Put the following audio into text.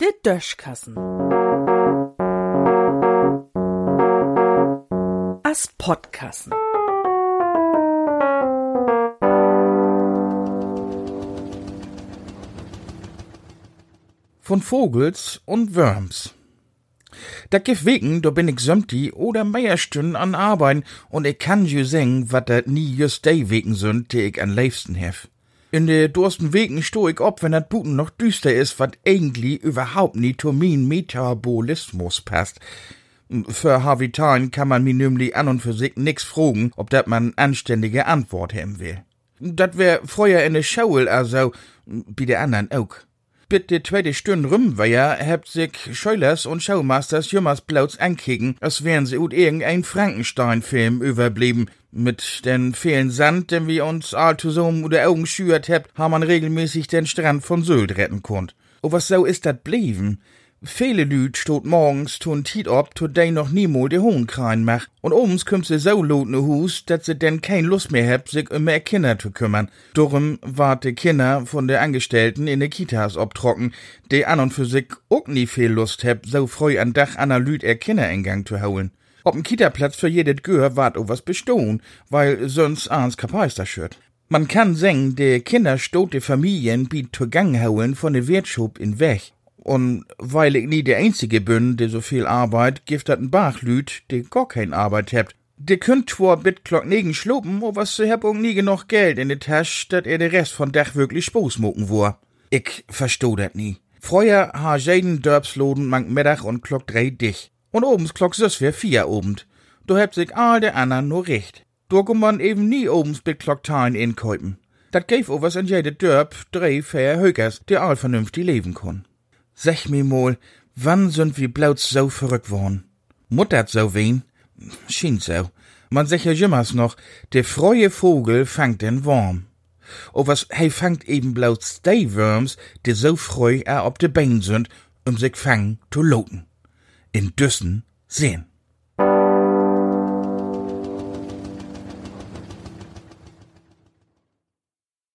Der Döschkassen. As Podkassen. Von Vogels und Worms. Da gif wegen, da bin ich sömti oder mehr an Arbeiten und ich kann ju singen, wat dat nie just de wegen sünd, die ich an liebsten hef. In de dursten Wegen sto ich ob, wenn dat Buten noch düster is, wat eigentlich überhaupt nie zu min Metabolismus passt. Für Havitan kann man mi nämlich an und für sich nix fragen, ob dat man anständige Antwort haben will. Dat wär vorher in de Schaul, also, wie de anderen auch. Bitte zweite Stunde rum war ja, habt sich Scheulers und Schaumasters jümmers blauts ankicken, als wären sie ut irgendein Frankenstein-Film überblieben. Mit den vielen Sand, den wir uns all zusammen oder Augen schürt habt, haben man regelmäßig den Strand von Sylt retten konnt. O was so ist dat blieben? Viele Lüd stot morgens tun Tiet ob, tut de noch niemol de Hohn krein mach. Und obens kümmt se so lot ne Hus, dat se denn kein Lust mehr hebt, sich um mehr Kinder zu kümmern. Darum wart de Kinder von de Angestellten in de Kitas obtrocken, de an und für sich auch nie viel Lust heb, so freu an Dach aner Lüd er Kinder in Gang zu holen. Ob'n Kitaplatz für jedet Gehör wart o was bestohn, weil sonst ans Kapeister schürt. Man kann singen, de Kinder stot de Familien biet zu Gang hauen von de Wirtschub in Weg. Und weil ich nie der Einzige bin, der so viel Arbeit, gift dat ein Bachlüt, der gar kein Arbeit hebt. Der könnt zwar bit klock negen schluppen, o was se heb auch nie genug Geld in de Tasch, dat er de Rest von Dach wirklich Spaß wor. Ich verstoh dat nie. Freuer ha jeden Dörbsloden mank Mittag und klock drei dich. Und obens klock süß wär vier obend. Du hebt sich all der andern nur recht. Du man eben nie obens bit klock teilen inkäupen. Dat gäf o was an jede Dörp drei fair Högers, der all vernünftig leben kon. Sech mir mal, wann sind wir blauts so verrückt worden? Muttert so wen? Schien so. Man sech ja jimmers noch, der freie Vogel fangt den Wurm. O was, hei fangt eben blauts de Würms, die so freu er ob de Bein sind, um sich fangen zu loten. In Düssen sehen.